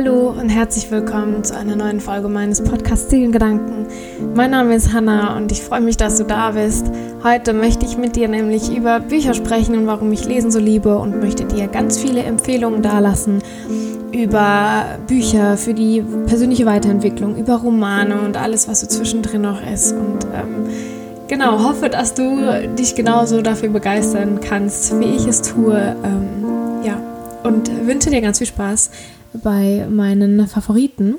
Hallo und herzlich willkommen zu einer neuen Folge meines Podcasts Seelengedanken. Mein Name ist Hanna und ich freue mich, dass du da bist. Heute möchte ich mit dir nämlich über Bücher sprechen und warum ich Lesen so liebe und möchte dir ganz viele Empfehlungen dalassen über Bücher für die persönliche Weiterentwicklung, über Romane und alles, was so zwischendrin noch ist. Und ähm, genau, hoffe, dass du dich genauso dafür begeistern kannst, wie ich es tue. Ähm, ja, und wünsche dir ganz viel Spaß bei meinen Favoriten.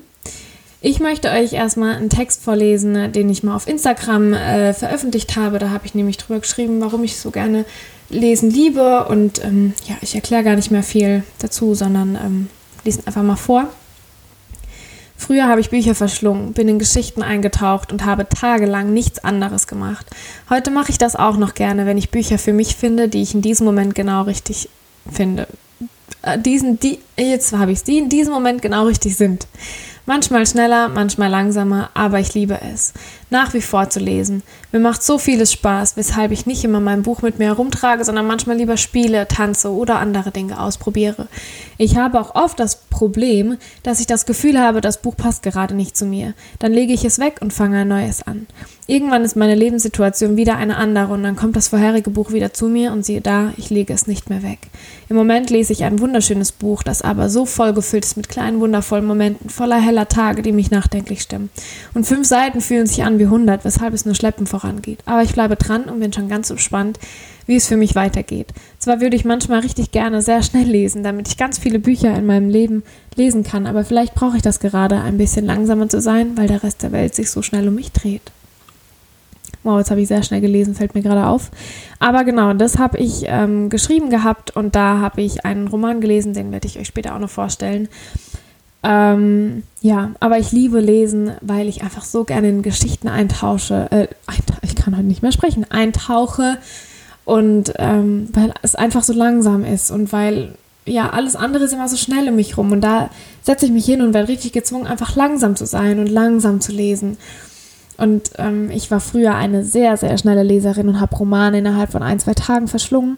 Ich möchte euch erstmal einen Text vorlesen, den ich mal auf Instagram äh, veröffentlicht habe. Da habe ich nämlich drüber geschrieben, warum ich so gerne lesen liebe. Und ähm, ja, ich erkläre gar nicht mehr viel dazu, sondern ähm, lese einfach mal vor. Früher habe ich Bücher verschlungen, bin in Geschichten eingetaucht und habe tagelang nichts anderes gemacht. Heute mache ich das auch noch gerne, wenn ich Bücher für mich finde, die ich in diesem Moment genau richtig finde. Äh, diesen, die, jetzt habe ich es, die in diesem Moment genau richtig sind. Manchmal schneller, manchmal langsamer, aber ich liebe es. Nach wie vor zu lesen. Mir macht so vieles Spaß, weshalb ich nicht immer mein Buch mit mir herumtrage, sondern manchmal lieber spiele, tanze oder andere Dinge ausprobiere. Ich habe auch oft das Problem, dass ich das Gefühl habe, das Buch passt gerade nicht zu mir. Dann lege ich es weg und fange ein neues an. Irgendwann ist meine Lebenssituation wieder eine andere und dann kommt das vorherige Buch wieder zu mir und siehe da, ich lege es nicht mehr weg. Im Moment lese ich ein wunderschönes Buch, das aber so voll gefüllt ist mit kleinen wundervollen Momenten, voller heller Tage, die mich nachdenklich stimmen. Und fünf Seiten fühlen sich an wie hundert, weshalb es nur schleppend vorangeht. Aber ich bleibe dran und bin schon ganz gespannt, wie es für mich weitergeht. Zwar würde ich manchmal richtig gerne sehr schnell lesen, damit ich ganz viele Bücher in meinem Leben lesen kann, aber vielleicht brauche ich das gerade, ein bisschen langsamer zu sein, weil der Rest der Welt sich so schnell um mich dreht. Wow, jetzt habe ich sehr schnell gelesen, fällt mir gerade auf. Aber genau, das habe ich ähm, geschrieben gehabt und da habe ich einen Roman gelesen, den werde ich euch später auch noch vorstellen. Ähm, ja, aber ich liebe Lesen, weil ich einfach so gerne in Geschichten eintausche. Äh, ich kann heute nicht mehr sprechen, eintauche und ähm, weil es einfach so langsam ist und weil ja alles andere ist immer so schnell um mich rum und da setze ich mich hin und werde richtig gezwungen, einfach langsam zu sein und langsam zu lesen. Und ähm, ich war früher eine sehr, sehr schnelle Leserin und habe Romane innerhalb von ein, zwei Tagen verschlungen.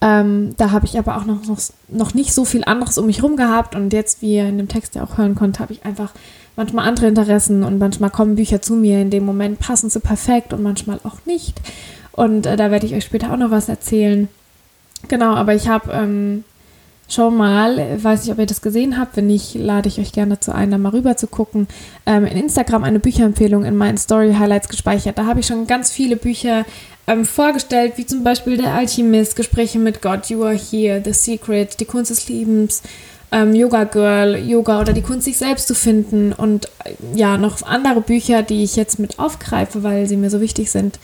Ähm, da habe ich aber auch noch, noch, noch nicht so viel anderes um mich herum gehabt. Und jetzt, wie ihr in dem Text ja auch hören konnte, habe ich einfach manchmal andere Interessen und manchmal kommen Bücher zu mir. In dem Moment passen sie perfekt und manchmal auch nicht. Und äh, da werde ich euch später auch noch was erzählen. Genau, aber ich habe ähm, schon mal, weiß nicht, ob ihr das gesehen habt, wenn nicht, lade ich euch gerne dazu ein, da mal rüber zu gucken, ähm, in Instagram eine Bücherempfehlung in meinen Story Highlights gespeichert. Da habe ich schon ganz viele Bücher ähm, vorgestellt, wie zum Beispiel Der Alchemist, Gespräche mit Gott, You Are Here, The Secret, Die Kunst des Liebens, ähm, Yoga Girl, Yoga oder die Kunst, sich selbst zu finden und äh, ja, noch andere Bücher, die ich jetzt mit aufgreife, weil sie mir so wichtig sind.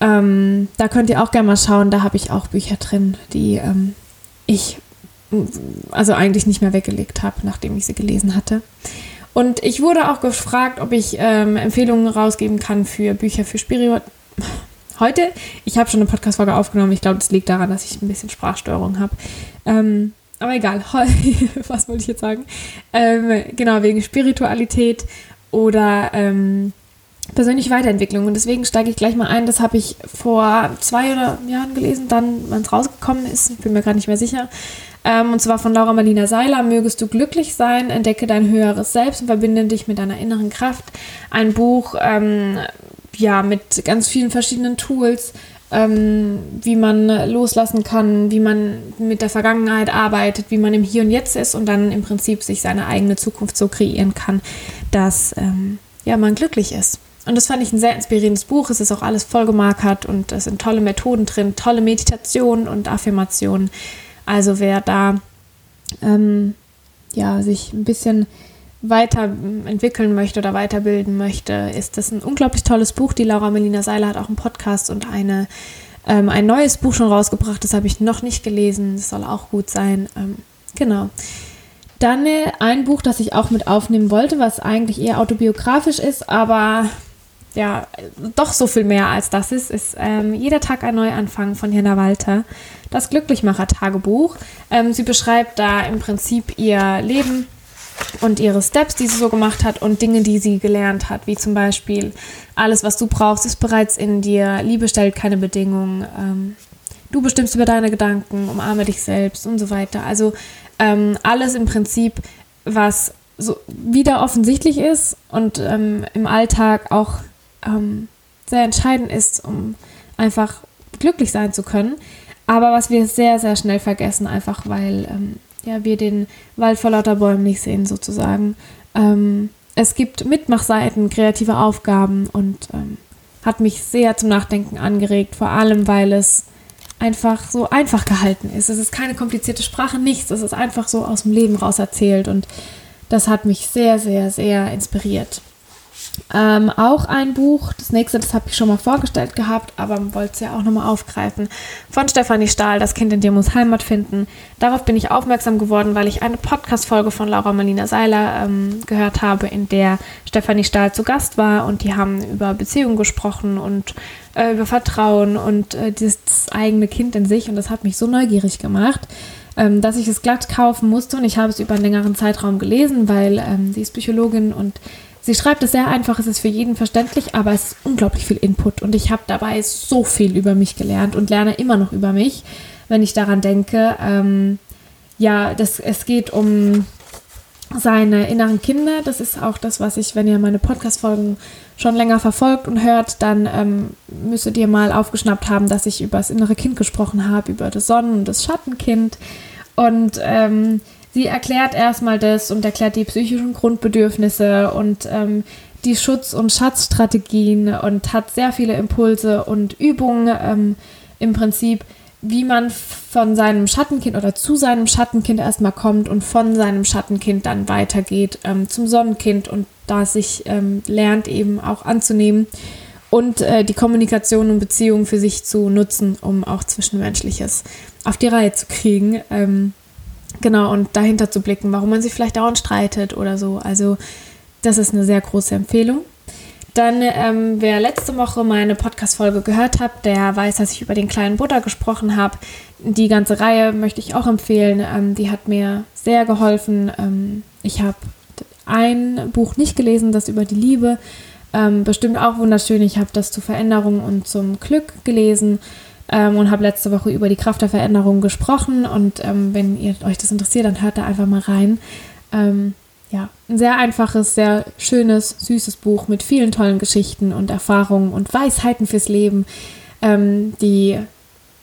Ähm, da könnt ihr auch gerne mal schauen, da habe ich auch Bücher drin, die ähm, ich also eigentlich nicht mehr weggelegt habe, nachdem ich sie gelesen hatte. Und ich wurde auch gefragt, ob ich ähm, Empfehlungen rausgeben kann für Bücher für Spiritu. Heute, ich habe schon eine Podcast-Folge aufgenommen. Ich glaube, das liegt daran, dass ich ein bisschen Sprachsteuerung habe. Ähm, aber egal, was wollte ich jetzt sagen? Ähm, genau, wegen Spiritualität oder ähm, persönliche Weiterentwicklung. Und deswegen steige ich gleich mal ein. Das habe ich vor zwei Jahren gelesen, dann, wann es rausgekommen ist. Ich bin mir gerade nicht mehr sicher. Ähm, und zwar von Laura Marlina Seiler. Mögest du glücklich sein, entdecke dein höheres Selbst und verbinde dich mit deiner inneren Kraft. Ein Buch, ähm, ja, mit ganz vielen verschiedenen Tools. Ähm, wie man loslassen kann, wie man mit der Vergangenheit arbeitet, wie man im Hier und Jetzt ist und dann im Prinzip sich seine eigene Zukunft so kreieren kann, dass ähm, ja, man glücklich ist. Und das fand ich ein sehr inspirierendes Buch. Es ist auch alles vollgemarkert und es sind tolle Methoden drin, tolle Meditationen und Affirmationen. Also wer da ähm, ja, sich ein bisschen weiterentwickeln möchte oder weiterbilden möchte, ist das ein unglaublich tolles Buch. Die Laura Melina Seiler hat auch einen Podcast und eine, ähm, ein neues Buch schon rausgebracht. Das habe ich noch nicht gelesen. Das soll auch gut sein. Ähm, genau. Dann ein Buch, das ich auch mit aufnehmen wollte, was eigentlich eher autobiografisch ist, aber ja doch so viel mehr als das ist, ist ähm, Jeder Tag ein Neuanfang von Jana Walter, das Glücklichmacher-Tagebuch. Ähm, sie beschreibt da im Prinzip ihr Leben und ihre Steps, die sie so gemacht hat und Dinge, die sie gelernt hat, wie zum Beispiel alles, was du brauchst, ist bereits in dir, Liebe stellt keine Bedingungen, ähm, du bestimmst über deine Gedanken, umarme dich selbst und so weiter. Also ähm, alles im Prinzip was so wieder offensichtlich ist und ähm, im Alltag auch ähm, sehr entscheidend ist, um einfach glücklich sein zu können. Aber was wir sehr, sehr schnell vergessen, einfach weil ähm, ja, wir den Wald vor lauter Bäumen nicht sehen, sozusagen. Ähm, es gibt Mitmachseiten, kreative Aufgaben und ähm, hat mich sehr zum Nachdenken angeregt, vor allem weil es einfach so einfach gehalten ist. Es ist keine komplizierte Sprache, nichts. Es ist einfach so aus dem Leben raus erzählt und das hat mich sehr, sehr, sehr inspiriert. Ähm, auch ein Buch, das nächste, das habe ich schon mal vorgestellt gehabt, aber wollte es ja auch nochmal aufgreifen, von Stefanie Stahl, Das Kind in dir muss Heimat finden. Darauf bin ich aufmerksam geworden, weil ich eine Podcast-Folge von Laura Marlina Seiler ähm, gehört habe, in der Stefanie Stahl zu Gast war und die haben über Beziehungen gesprochen und äh, über Vertrauen und äh, das eigene Kind in sich und das hat mich so neugierig gemacht ähm, dass ich es glatt kaufen musste und ich habe es über einen längeren Zeitraum gelesen, weil ähm, sie ist Psychologin und Sie schreibt es sehr einfach, es ist für jeden verständlich, aber es ist unglaublich viel Input und ich habe dabei so viel über mich gelernt und lerne immer noch über mich, wenn ich daran denke. Ähm, ja, das, es geht um seine inneren Kinder. Das ist auch das, was ich, wenn ihr meine Podcast-Folgen schon länger verfolgt und hört, dann ähm, müsstet ihr mal aufgeschnappt haben, dass ich über das innere Kind gesprochen habe, über das Sonnen- und das Schattenkind. Und ähm, sie erklärt erstmal das und erklärt die psychischen Grundbedürfnisse und ähm, die Schutz- und Schatzstrategien und hat sehr viele Impulse und Übungen ähm, im Prinzip, wie man von seinem Schattenkind oder zu seinem Schattenkind erstmal kommt und von seinem Schattenkind dann weitergeht ähm, zum Sonnenkind und da sich ähm, lernt eben auch anzunehmen und äh, die Kommunikation und Beziehung für sich zu nutzen, um auch Zwischenmenschliches auf die Reihe zu kriegen. Ähm, Genau, und dahinter zu blicken, warum man sich vielleicht dauernd streitet oder so. Also, das ist eine sehr große Empfehlung. Dann, ähm, wer letzte Woche meine Podcast-Folge gehört hat, der weiß, dass ich über den kleinen Buddha gesprochen habe. Die ganze Reihe möchte ich auch empfehlen. Ähm, die hat mir sehr geholfen. Ähm, ich habe ein Buch nicht gelesen, das über die Liebe. Ähm, bestimmt auch wunderschön. Ich habe das zur Veränderung und zum Glück gelesen ähm, und habe letzte Woche über die Kraft der Veränderung gesprochen. Und ähm, wenn ihr euch das interessiert, dann hört da einfach mal rein. Ähm, ja, ein sehr einfaches, sehr schönes, süßes Buch mit vielen tollen Geschichten und Erfahrungen und Weisheiten fürs Leben, ähm, die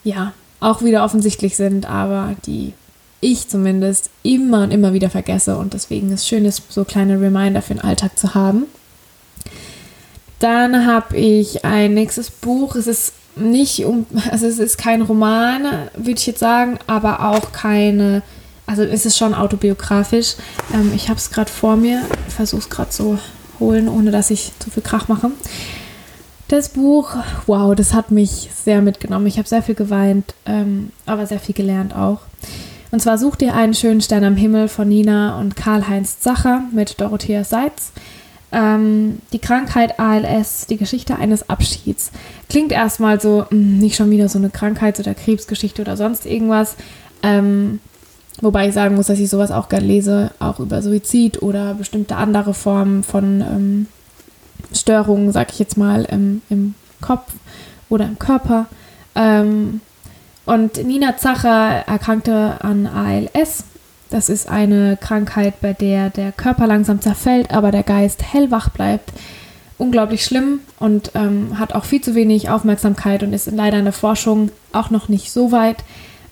ja auch wieder offensichtlich sind, aber die ich zumindest immer und immer wieder vergesse und deswegen ist es schön, so kleine Reminder für den Alltag zu haben. Dann habe ich ein nächstes Buch. Es ist nicht um, also es ist kein Roman, würde ich jetzt sagen, aber auch keine, also es ist schon autobiografisch. Ähm, ich habe es gerade vor mir, versuche es gerade so holen, ohne dass ich zu viel Krach mache. Das Buch, wow, das hat mich sehr mitgenommen. Ich habe sehr viel geweint, ähm, aber sehr viel gelernt auch. Und zwar Such dir einen schönen Stern am Himmel von Nina und Karl-Heinz Zacher mit Dorothea Seitz. Ähm, die Krankheit ALS, die Geschichte eines Abschieds. Klingt erstmal so, mh, hm, nicht schon wieder so eine Krankheits- oder Krebsgeschichte oder sonst irgendwas. Ähm, wobei ich sagen muss, dass ich sowas auch gerne lese, auch über Suizid oder bestimmte andere Formen von ähm, Störungen, sag ich jetzt mal, im, im Kopf oder im Körper. Ähm, und Nina Zacher erkrankte an ALS das ist eine Krankheit, bei der der Körper langsam zerfällt, aber der Geist hellwach bleibt. Unglaublich schlimm und ähm, hat auch viel zu wenig Aufmerksamkeit und ist leider in der Forschung auch noch nicht so weit.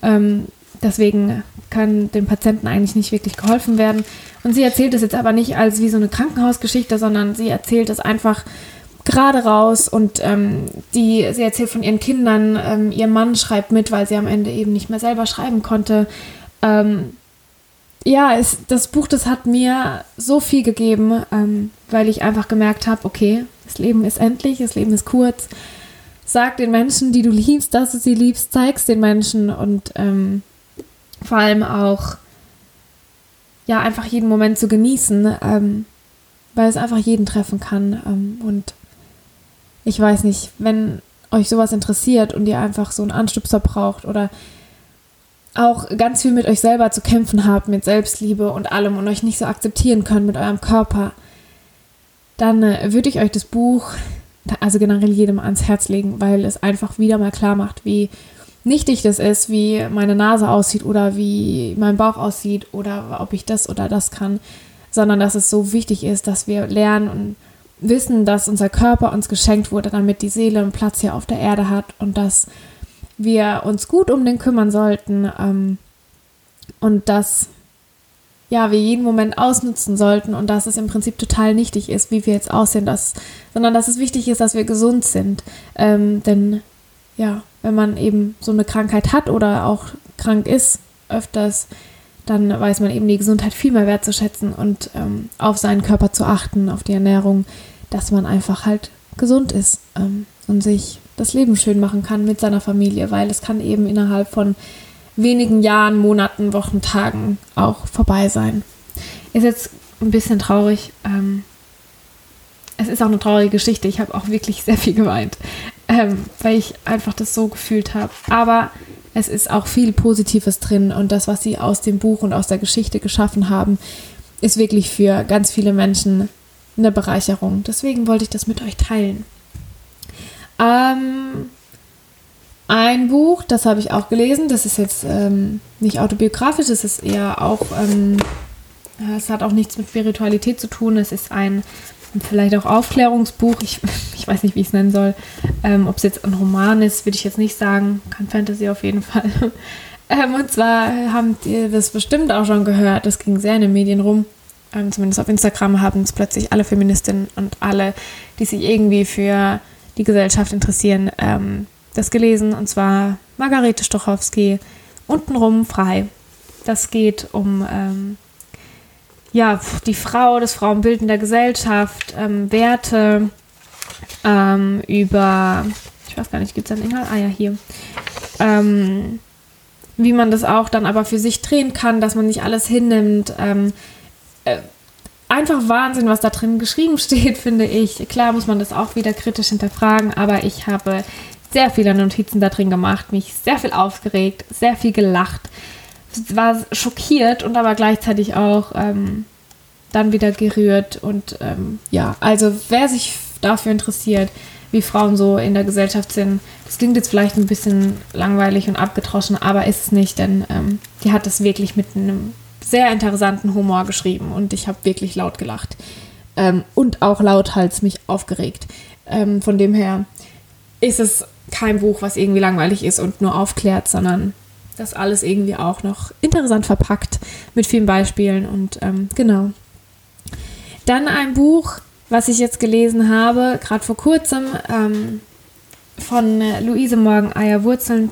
Ähm, deswegen kann dem Patienten eigentlich nicht wirklich geholfen werden. Und sie erzählt es jetzt aber nicht als wie so eine Krankenhausgeschichte, sondern sie erzählt es einfach gerade raus und ähm, die, sie erzählt von ihren Kindern, ähm, ihr Mann schreibt mit, weil sie am Ende eben nicht mehr selber schreiben konnte. Ähm, ja, es, das Buch, das hat mir so viel gegeben, ähm, weil ich einfach gemerkt habe, okay, das Leben ist endlich, das Leben ist kurz. Sag den Menschen, die du liebst, dass du sie liebst, zeig's den Menschen und ähm, vor allem auch, ja, einfach jeden Moment zu genießen, ähm, weil es einfach jeden treffen kann. Ähm, und ich weiß nicht, wenn euch sowas interessiert und ihr einfach so einen Anstupser braucht oder auch ganz viel mit euch selber zu kämpfen habt, mit Selbstliebe und allem und euch nicht so akzeptieren könnt mit eurem Körper, dann äh, würde ich euch das Buch, also generell jedem ans Herz legen, weil es einfach wieder mal klar macht, wie nichtig das ist, wie meine Nase aussieht oder wie mein Bauch aussieht oder ob ich das oder das kann. sondern dass es so wichtig ist, dass wir lernen und wissen, dass unser Körper uns geschenkt wurde, damit die Seele einen Platz hier auf der Erde hat und dass wir uns gut um den kümmern sollten ähm, und dass ja, wir jeden Moment ausnutzen sollten und dass es im Prinzip total nichtig ist, wie wir jetzt aussehen, dass, sondern dass es wichtig ist, dass wir gesund sind. Ähm, denn ja, wenn man eben so eine Krankheit hat oder auch krank ist, öfters, dann weiß man eben die Gesundheit viel mehr wertzuschätzen und ähm, auf seinen Körper zu achten, auf die Ernährung, dass man einfach halt gesund ist ähm, und sich das Leben schön machen kann mit seiner Familie, weil es kann eben innerhalb von wenigen Jahren, Monaten, Wochen, Tagen auch vorbei sein. Ist jetzt ein bisschen traurig. Ähm, es ist auch eine traurige Geschichte. Ich habe auch wirklich sehr viel geweint, ähm, weil ich einfach das so gefühlt habe. Aber es ist auch viel Positives drin und das, was sie aus dem Buch und aus der Geschichte geschaffen haben, ist wirklich für ganz viele Menschen eine Bereicherung. Deswegen wollte ich das mit euch teilen. Ähm, ein Buch, das habe ich auch gelesen. Das ist jetzt ähm, nicht autobiografisch, es ist eher auch, ähm, es hat auch nichts mit Spiritualität zu tun. Es ist ein vielleicht auch Aufklärungsbuch. Ich, ich weiß nicht, wie ich es nennen soll. Ähm, Ob es jetzt ein Roman ist, würde ich jetzt nicht sagen. Kein Fantasy auf jeden Fall. ähm, und zwar habt ihr das bestimmt auch schon gehört. Das ging sehr in den Medien rum. Ähm, zumindest auf Instagram haben es plötzlich alle Feministinnen und alle, die sich irgendwie für die Gesellschaft interessieren, ähm, das gelesen, und zwar Margarete Stochowski, untenrum frei. Das geht um ähm, ja, die Frau, das Frauenbild in der Gesellschaft, ähm, Werte, ähm, über, ich weiß gar nicht, gibt es einen Inhalt? Ah ja, hier. Ähm, wie man das auch dann aber für sich drehen kann, dass man nicht alles hinnimmt. Ähm, äh, einfach Wahnsinn, was da drin geschrieben steht, finde ich. Klar muss man das auch wieder kritisch hinterfragen, aber ich habe sehr viele Notizen da drin gemacht, mich sehr viel aufgeregt, sehr viel gelacht, war schockiert und aber gleichzeitig auch ähm, dann wieder gerührt. Und ähm, ja, also wer sich dafür interessiert, wie Frauen so in der Gesellschaft sind, das klingt jetzt vielleicht ein bisschen langweilig und abgetroschen, aber ist es nicht, denn ähm, die hat das wirklich mit einem sehr interessanten Humor geschrieben und ich habe wirklich laut gelacht. Ähm, und auch lauthals mich aufgeregt. Ähm, von dem her ist es kein Buch, was irgendwie langweilig ist und nur aufklärt, sondern das alles irgendwie auch noch interessant verpackt mit vielen Beispielen und ähm, genau. Dann ein Buch, was ich jetzt gelesen habe, gerade vor kurzem, ähm, von Luise Morgeneier, Wurzeln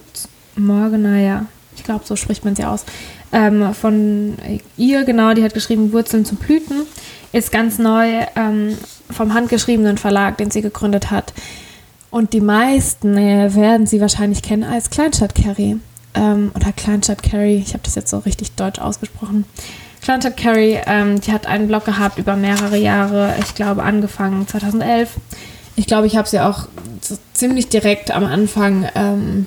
Morgeneier, ich glaube, so spricht man sie aus, ähm, von ihr, genau, die hat geschrieben Wurzeln zu Blüten, ist ganz neu ähm, vom handgeschriebenen Verlag, den sie gegründet hat. Und die meisten äh, werden sie wahrscheinlich kennen als Kleinstadt Carrie. Ähm, oder Kleinstadt Carrie, ich habe das jetzt so richtig deutsch ausgesprochen. Kleinstadt Carrie, ähm, die hat einen Blog gehabt über mehrere Jahre, ich glaube angefangen 2011. Ich glaube, ich habe sie auch so ziemlich direkt am Anfang ähm,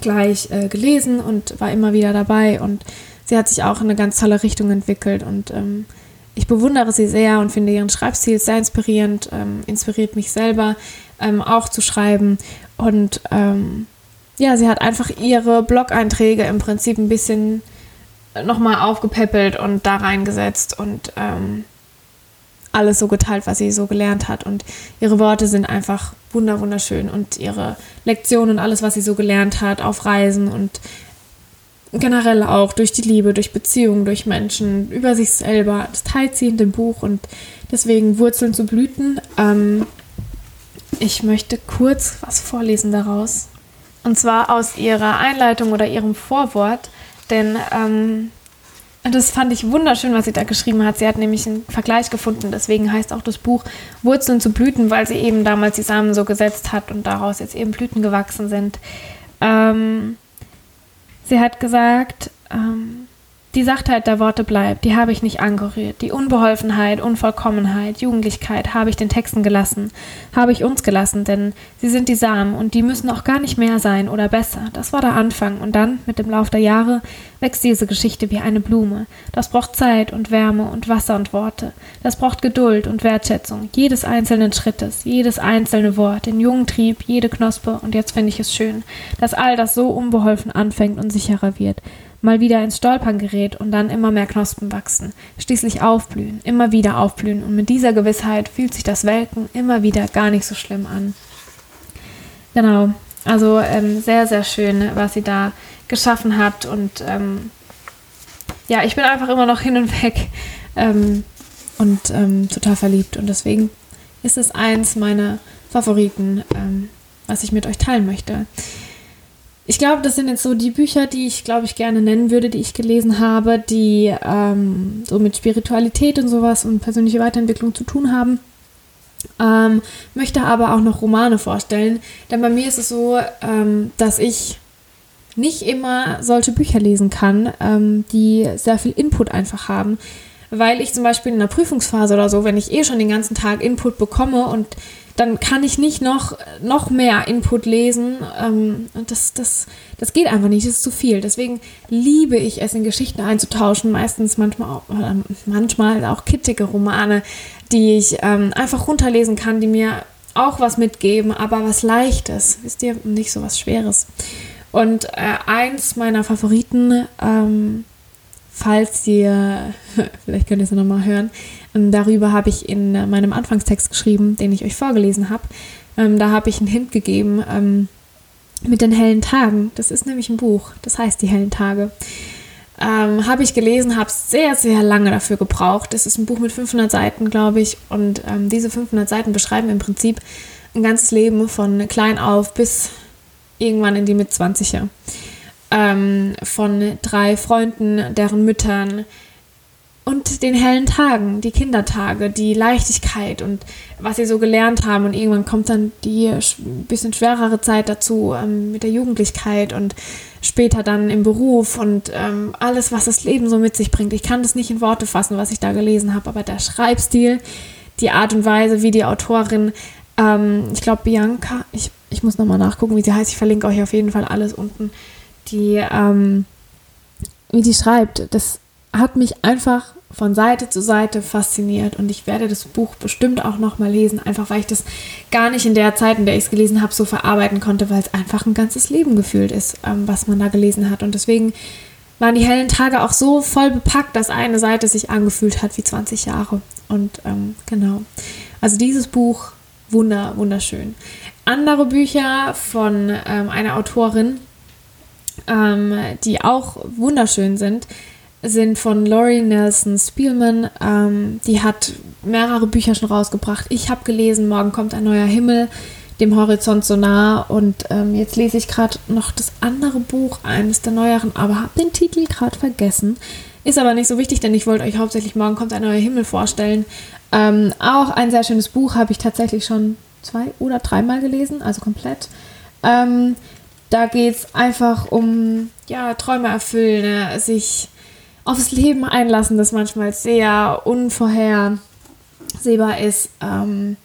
gleich äh, gelesen und war immer wieder dabei. Und sie hat sich auch in eine ganz tolle Richtung entwickelt und ähm, ich bewundere sie sehr und finde ihren Schreibstil sehr inspirierend, ähm, inspiriert mich selber ähm, auch zu schreiben. Und ähm, ja, sie hat einfach ihre Blog-Einträge im Prinzip ein bisschen nochmal aufgepäppelt und da reingesetzt und ähm, alles so geteilt, was sie so gelernt hat. Und ihre Worte sind einfach wunderschön und ihre Lektionen und alles, was sie so gelernt hat auf Reisen und generell auch durch die Liebe, durch Beziehungen, durch Menschen, über sich selber. Das teilt sie in dem Buch und deswegen Wurzeln zu Blüten. Ähm, ich möchte kurz was vorlesen daraus. Und zwar aus ihrer Einleitung oder ihrem Vorwort. Denn ähm, das fand ich wunderschön, was sie da geschrieben hat. Sie hat nämlich einen Vergleich gefunden. Deswegen heißt auch das Buch Wurzeln zu Blüten, weil sie eben damals die Samen so gesetzt hat und daraus jetzt eben Blüten gewachsen sind. Ähm, sie hat gesagt, ähm, die Sachtheit der Worte bleibt, die habe ich nicht angerührt. Die Unbeholfenheit, Unvollkommenheit, Jugendlichkeit habe ich den Texten gelassen, habe ich uns gelassen, denn sie sind die Samen und die müssen auch gar nicht mehr sein oder besser. Das war der Anfang und dann, mit dem Lauf der Jahre, wächst diese Geschichte wie eine Blume. Das braucht Zeit und Wärme und Wasser und Worte. Das braucht Geduld und Wertschätzung, jedes einzelnen Schrittes, jedes einzelne Wort, den jungen Trieb, jede Knospe und jetzt finde ich es schön, dass all das so unbeholfen anfängt und sicherer wird mal wieder ins Stolpern gerät und dann immer mehr Knospen wachsen, schließlich aufblühen, immer wieder aufblühen und mit dieser Gewissheit fühlt sich das Welken immer wieder gar nicht so schlimm an. Genau, also ähm, sehr, sehr schön, was sie da geschaffen hat und ähm, ja, ich bin einfach immer noch hin und weg ähm, und ähm, total verliebt und deswegen ist es eins meiner Favoriten, ähm, was ich mit euch teilen möchte. Ich glaube, das sind jetzt so die Bücher, die ich, glaube ich, gerne nennen würde, die ich gelesen habe, die ähm, so mit Spiritualität und sowas und persönliche Weiterentwicklung zu tun haben. Ähm, möchte aber auch noch Romane vorstellen, denn bei mir ist es so, ähm, dass ich nicht immer solche Bücher lesen kann, ähm, die sehr viel Input einfach haben. Weil ich zum Beispiel in einer Prüfungsphase oder so, wenn ich eh schon den ganzen Tag Input bekomme und dann kann ich nicht noch, noch mehr Input lesen. Ähm, und das, das, das geht einfach nicht, das ist zu viel. Deswegen liebe ich es, in Geschichten einzutauschen. Meistens manchmal auch, äh, manchmal auch kittige Romane, die ich ähm, einfach runterlesen kann, die mir auch was mitgeben, aber was Leichtes. Wisst ihr, nicht so was Schweres. Und äh, eins meiner Favoriten, ähm, falls ihr, vielleicht könnt ihr es nochmal hören, ähm, darüber habe ich in äh, meinem Anfangstext geschrieben, den ich euch vorgelesen habe. Ähm, da habe ich einen Hint gegeben ähm, mit den hellen Tagen. Das ist nämlich ein Buch, das heißt die hellen Tage. Habe ich gelesen, habe sehr, sehr lange dafür gebraucht. Es ist ein Buch mit 500 Seiten, glaube ich. Und diese 500 Seiten beschreiben im Prinzip ein ganzes Leben von klein auf bis irgendwann in die Mitzwanziger. Ähm, von drei Freunden, deren Müttern, und den hellen Tagen, die Kindertage, die Leichtigkeit und was sie so gelernt haben. Und irgendwann kommt dann die bisschen schwerere Zeit dazu ähm, mit der Jugendlichkeit und später dann im Beruf und ähm, alles, was das Leben so mit sich bringt. Ich kann das nicht in Worte fassen, was ich da gelesen habe, aber der Schreibstil, die Art und Weise, wie die Autorin, ähm, ich glaube Bianca, ich, ich muss nochmal nachgucken, wie sie heißt, ich verlinke euch auf jeden Fall alles unten, die, ähm, wie die schreibt, das hat mich einfach von Seite zu Seite fasziniert. Und ich werde das Buch bestimmt auch noch mal lesen, einfach weil ich das gar nicht in der Zeit, in der ich es gelesen habe, so verarbeiten konnte, weil es einfach ein ganzes Leben gefühlt ist, ähm, was man da gelesen hat. Und deswegen waren die hellen Tage auch so voll bepackt, dass eine Seite sich angefühlt hat wie 20 Jahre. Und ähm, genau, also dieses Buch wunder wunderschön. Andere Bücher von ähm, einer Autorin, ähm, die auch wunderschön sind, sind von Laurie Nelson Spielman. Ähm, die hat mehrere Bücher schon rausgebracht. Ich habe gelesen, morgen kommt ein neuer Himmel, dem Horizont so nah. Und ähm, jetzt lese ich gerade noch das andere Buch, eines der neueren, aber habe den Titel gerade vergessen. Ist aber nicht so wichtig, denn ich wollte euch hauptsächlich morgen kommt ein neuer Himmel vorstellen. Ähm, auch ein sehr schönes Buch habe ich tatsächlich schon zwei oder dreimal gelesen, also komplett. Ähm, da geht es einfach um ja, Träume erfüllen, ne? sich aufs Leben einlassen, das manchmal sehr unvorhersehbar ist. Ähm,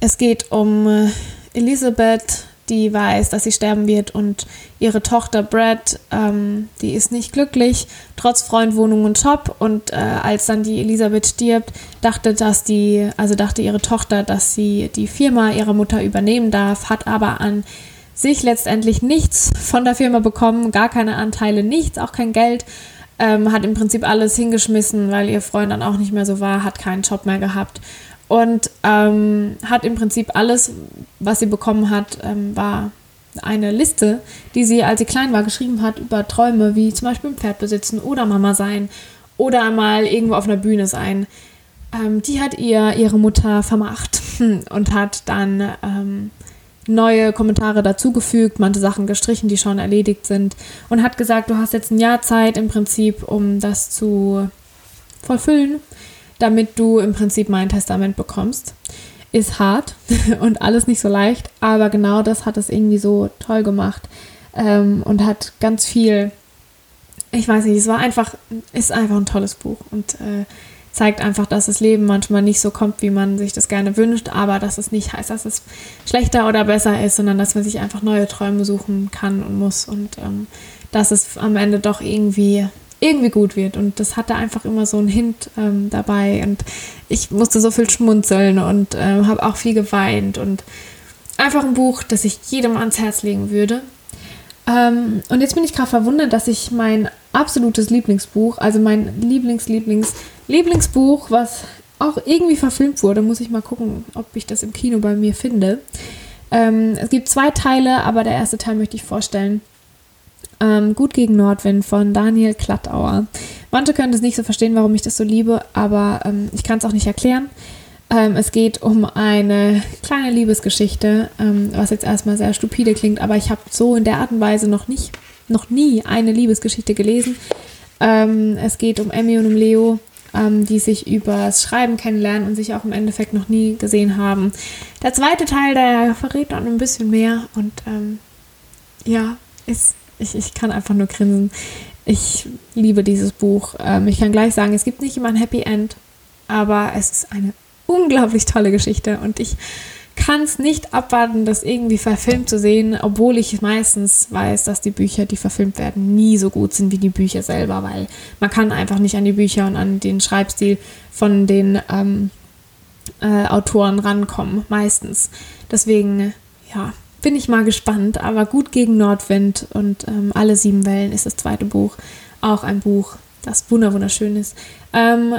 es geht um äh, Elisabeth, die weiß, dass sie sterben wird und ihre Tochter Brad, ähm, die ist nicht glücklich, trotz Freund, Wohnung und Job. Und äh, als dann die Elisabeth stirbt, dachte, dass die, also dachte ihre Tochter, dass sie die Firma ihrer Mutter übernehmen darf, hat aber an sich letztendlich nichts von der Firma bekommen, gar keine Anteile, nichts, auch kein Geld ähm, hat im Prinzip alles hingeschmissen, weil ihr Freund dann auch nicht mehr so war, hat keinen Job mehr gehabt und ähm, hat im Prinzip alles, was sie bekommen hat, ähm, war eine Liste, die sie, als sie klein war, geschrieben hat über Träume, wie zum Beispiel ein Pferd besitzen oder Mama sein oder einmal irgendwo auf einer Bühne sein. Ähm, die hat ihr ihre Mutter vermacht und hat dann ähm, neue Kommentare dazugefügt, manche Sachen gestrichen, die schon erledigt sind und hat gesagt, du hast jetzt ein Jahr Zeit im Prinzip, um das zu vollfüllen, damit du im Prinzip mein Testament bekommst. Ist hart und alles nicht so leicht, aber genau das hat es irgendwie so toll gemacht ähm, und hat ganz viel, ich weiß nicht, es war einfach, ist einfach ein tolles Buch und äh, zeigt einfach, dass das Leben manchmal nicht so kommt, wie man sich das gerne wünscht, aber dass es nicht heißt, dass es schlechter oder besser ist, sondern dass man sich einfach neue Träume suchen kann und muss und ähm, dass es am Ende doch irgendwie irgendwie gut wird. Und das hatte einfach immer so einen Hint ähm, dabei. Und ich musste so viel schmunzeln und ähm, habe auch viel geweint. Und einfach ein Buch, das ich jedem ans Herz legen würde. Ähm, und jetzt bin ich gerade verwundert, dass ich mein absolutes Lieblingsbuch, also mein Lieblings, Lieblings, Lieblingsbuch, was auch irgendwie verfilmt wurde, muss ich mal gucken, ob ich das im Kino bei mir finde. Ähm, es gibt zwei Teile, aber der erste Teil möchte ich vorstellen. Ähm, Gut gegen Nordwind von Daniel Klattauer. Manche können das nicht so verstehen, warum ich das so liebe, aber ähm, ich kann es auch nicht erklären. Ähm, es geht um eine kleine Liebesgeschichte, ähm, was jetzt erstmal sehr stupide klingt, aber ich habe so in der Art und Weise noch nicht, noch nie eine Liebesgeschichte gelesen. Ähm, es geht um Emmy und um Leo, ähm, die sich übers Schreiben kennenlernen und sich auch im Endeffekt noch nie gesehen haben. Der zweite Teil, der verrät dann ein bisschen mehr und ähm, ja, ist, ich, ich kann einfach nur grinsen. Ich liebe dieses Buch. Ähm, ich kann gleich sagen, es gibt nicht immer ein Happy End, aber es ist eine unglaublich tolle Geschichte und ich kann es nicht abwarten, das irgendwie verfilmt zu sehen, obwohl ich meistens weiß, dass die Bücher, die verfilmt werden, nie so gut sind wie die Bücher selber, weil man kann einfach nicht an die Bücher und an den Schreibstil von den ähm, äh, Autoren rankommen, meistens. Deswegen, ja, bin ich mal gespannt, aber gut gegen Nordwind und ähm, alle sieben Wellen ist das zweite Buch. Auch ein Buch, das wunderschön ist. Ähm,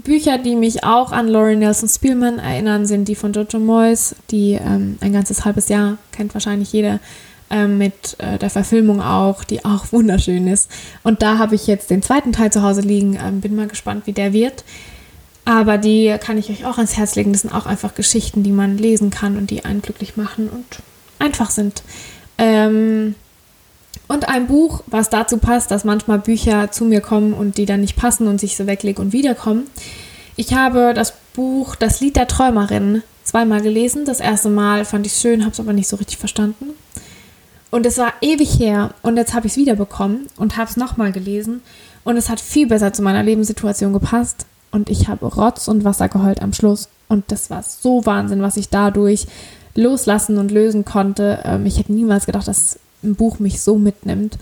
Bücher, die mich auch an Laurie Nelson Spielman erinnern, sind die von Jojo Moyes, die ähm, ein ganzes halbes Jahr kennt wahrscheinlich jeder ähm, mit äh, der Verfilmung auch, die auch wunderschön ist. Und da habe ich jetzt den zweiten Teil zu Hause liegen, ähm, bin mal gespannt, wie der wird. Aber die kann ich euch auch ans Herz legen. Das sind auch einfach Geschichten, die man lesen kann und die einen glücklich machen und einfach sind. Ähm, und ein Buch, was dazu passt, dass manchmal Bücher zu mir kommen und die dann nicht passen und sich so weglegen und wiederkommen. Ich habe das Buch Das Lied der Träumerin zweimal gelesen. Das erste Mal fand ich es schön, habe es aber nicht so richtig verstanden. Und es war ewig her und jetzt habe ich es wiederbekommen und habe es nochmal gelesen und es hat viel besser zu meiner Lebenssituation gepasst und ich habe Rotz und Wasser geheult am Schluss und das war so Wahnsinn, was ich dadurch loslassen und lösen konnte. Ähm, ich hätte niemals gedacht, dass ein Buch mich so mitnimmt.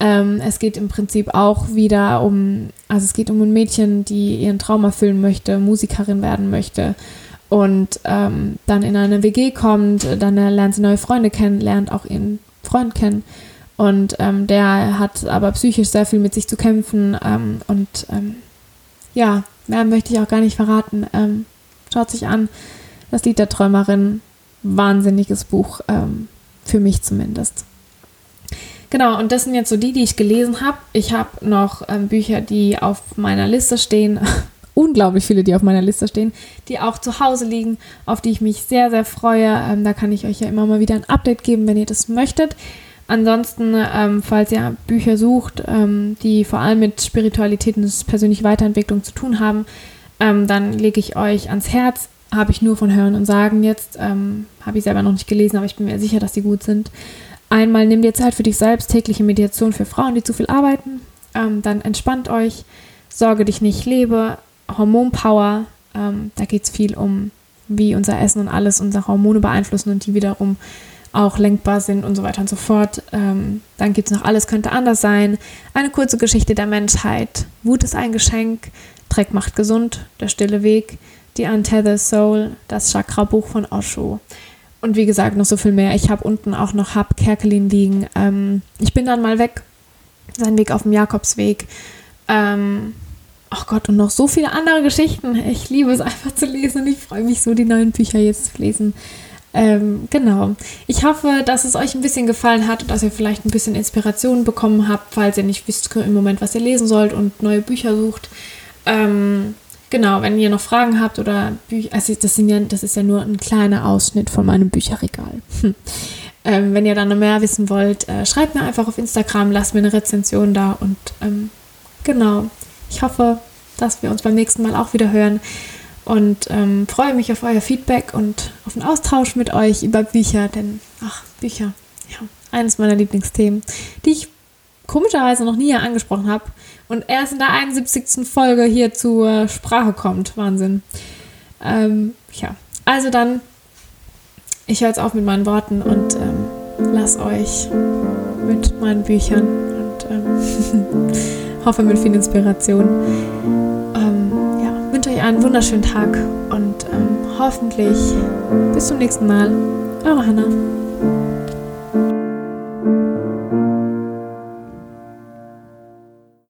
Ähm, es geht im Prinzip auch wieder um, also es geht um ein Mädchen, die ihren Traum erfüllen möchte, Musikerin werden möchte und ähm, dann in eine WG kommt, dann lernt sie neue Freunde kennen, lernt auch ihren Freund kennen und ähm, der hat aber psychisch sehr viel mit sich zu kämpfen ähm, und ähm, ja, mehr möchte ich auch gar nicht verraten. Ähm, schaut sich an, das Lied der Träumerin, wahnsinniges Buch, für mich zumindest. Genau, und das sind jetzt so die, die ich gelesen habe. Ich habe noch ähm, Bücher, die auf meiner Liste stehen. Unglaublich viele, die auf meiner Liste stehen, die auch zu Hause liegen, auf die ich mich sehr, sehr freue. Ähm, da kann ich euch ja immer mal wieder ein Update geben, wenn ihr das möchtet. Ansonsten, ähm, falls ihr Bücher sucht, ähm, die vor allem mit Spiritualität und persönlicher Weiterentwicklung zu tun haben, ähm, dann lege ich euch ans Herz. Habe ich nur von Hören und Sagen jetzt. Ähm, habe ich selber noch nicht gelesen, aber ich bin mir sicher, dass die gut sind. Einmal nimm dir Zeit für dich selbst, tägliche Meditation für Frauen, die zu viel arbeiten. Ähm, dann entspannt euch, sorge dich nicht, lebe, Hormonpower. Ähm, da geht es viel um, wie unser Essen und alles unsere Hormone beeinflussen und die wiederum auch lenkbar sind und so weiter und so fort. Ähm, dann gibt es noch Alles könnte anders sein. Eine kurze Geschichte der Menschheit. Wut ist ein Geschenk. Dreck macht gesund. Der stille Weg. Die Untethered Soul. Das Chakra-Buch von Osho. Und wie gesagt, noch so viel mehr. Ich habe unten auch noch Hab Kerkelin liegen. Ähm, ich bin dann mal weg. Sein Weg auf dem Jakobsweg. Ähm, ach Gott, und noch so viele andere Geschichten. Ich liebe es einfach zu lesen und ich freue mich so, die neuen Bücher jetzt zu lesen. Ähm, genau. Ich hoffe, dass es euch ein bisschen gefallen hat und dass ihr vielleicht ein bisschen Inspiration bekommen habt, falls ihr nicht wisst im Moment, was ihr lesen sollt und neue Bücher sucht. Ähm, Genau, wenn ihr noch Fragen habt oder Bücher, also das, sind ja, das ist ja nur ein kleiner Ausschnitt von meinem Bücherregal. Hm. Ähm, wenn ihr dann noch mehr wissen wollt, äh, schreibt mir einfach auf Instagram, lasst mir eine Rezension da und ähm, genau, ich hoffe, dass wir uns beim nächsten Mal auch wieder hören und ähm, freue mich auf euer Feedback und auf den Austausch mit euch über Bücher, denn ach, Bücher, ja, eines meiner Lieblingsthemen, die ich komischerweise noch nie hier angesprochen habe und erst in der 71. Folge hier zur Sprache kommt. Wahnsinn. Ähm, ja, also dann, ich höre jetzt auf mit meinen Worten und ähm, lass euch mit meinen Büchern und ähm, hoffe mit viel Inspiration. Ähm, ja, wünsche euch einen wunderschönen Tag und ähm, hoffentlich bis zum nächsten Mal. Eure Hannah.